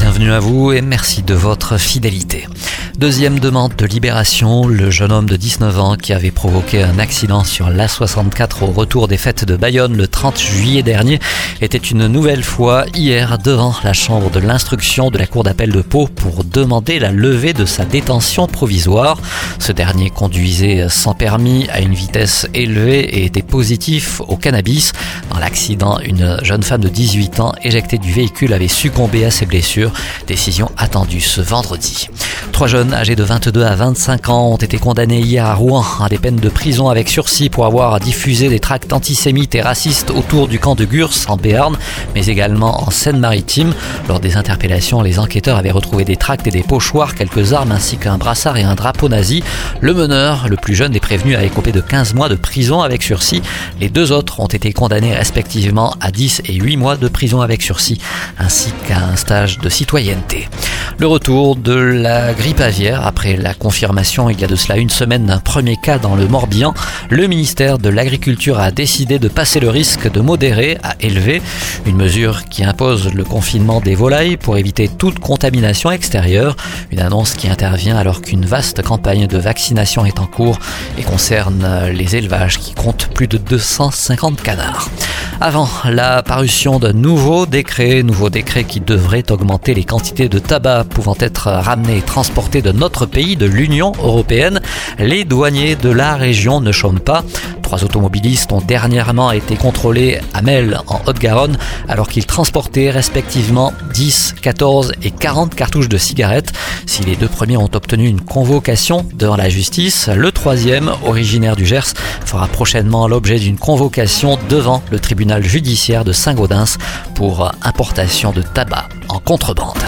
Bienvenue à vous et merci de votre fidélité. Deuxième demande de libération, le jeune homme de 19 ans qui avait provoqué un accident sur l'A64 au retour des fêtes de Bayonne le 30 juillet dernier était une nouvelle fois hier devant la chambre de l'instruction de la cour d'appel de Pau pour demander la levée de sa détention provisoire. Ce dernier conduisait sans permis à une vitesse élevée et était positif au cannabis. Dans l'accident, une jeune femme de 18 ans éjectée du véhicule avait succombé à ses blessures. Décision attendue ce vendredi. Trois jeunes âgés de 22 à 25 ans ont été condamnés hier à Rouen à des peines de prison avec sursis pour avoir diffusé des tracts antisémites et racistes autour du camp de Gurs en Béarn, mais également en Seine-Maritime. Lors des interpellations, les enquêteurs avaient retrouvé des tracts et des pochoirs, quelques armes ainsi qu'un brassard et un drapeau nazi. Le meneur, le plus jeune des prévenus, a écopé de 15 mois de prison avec sursis. Les deux autres ont été condamnés respectivement à 10 et 8 mois de prison avec sursis, ainsi qu'à un stage de citoyenneté. Le retour de la grippe aviaire après la confirmation il y a de cela une semaine d'un premier cas dans le Morbihan. Le ministère de l'Agriculture a décidé de passer le risque de modérer à élevé, une mesure qui impose le confinement des volailles pour éviter toute contamination extérieure, une annonce qui intervient alors qu'une vaste campagne de vaccination est en cours et concerne les élevages qui comptent plus de 250 canards. Avant la parution d'un nouveau décret, nouveau décret qui devrait augmenter les quantités de tabac pouvant être ramenées et transportées de notre pays, de l'Union européenne, les douaniers de la région ne chôment pas. Trois automobilistes ont dernièrement été contrôlés à Mel en Haute-Garonne alors qu'ils transportaient respectivement 10, 14 et 40 cartouches de cigarettes. Si les deux premiers ont obtenu une convocation devant la justice, le troisième, originaire du Gers, fera prochainement l'objet d'une convocation devant le tribunal judiciaire de Saint-Gaudens pour importation de tabac en contrebande.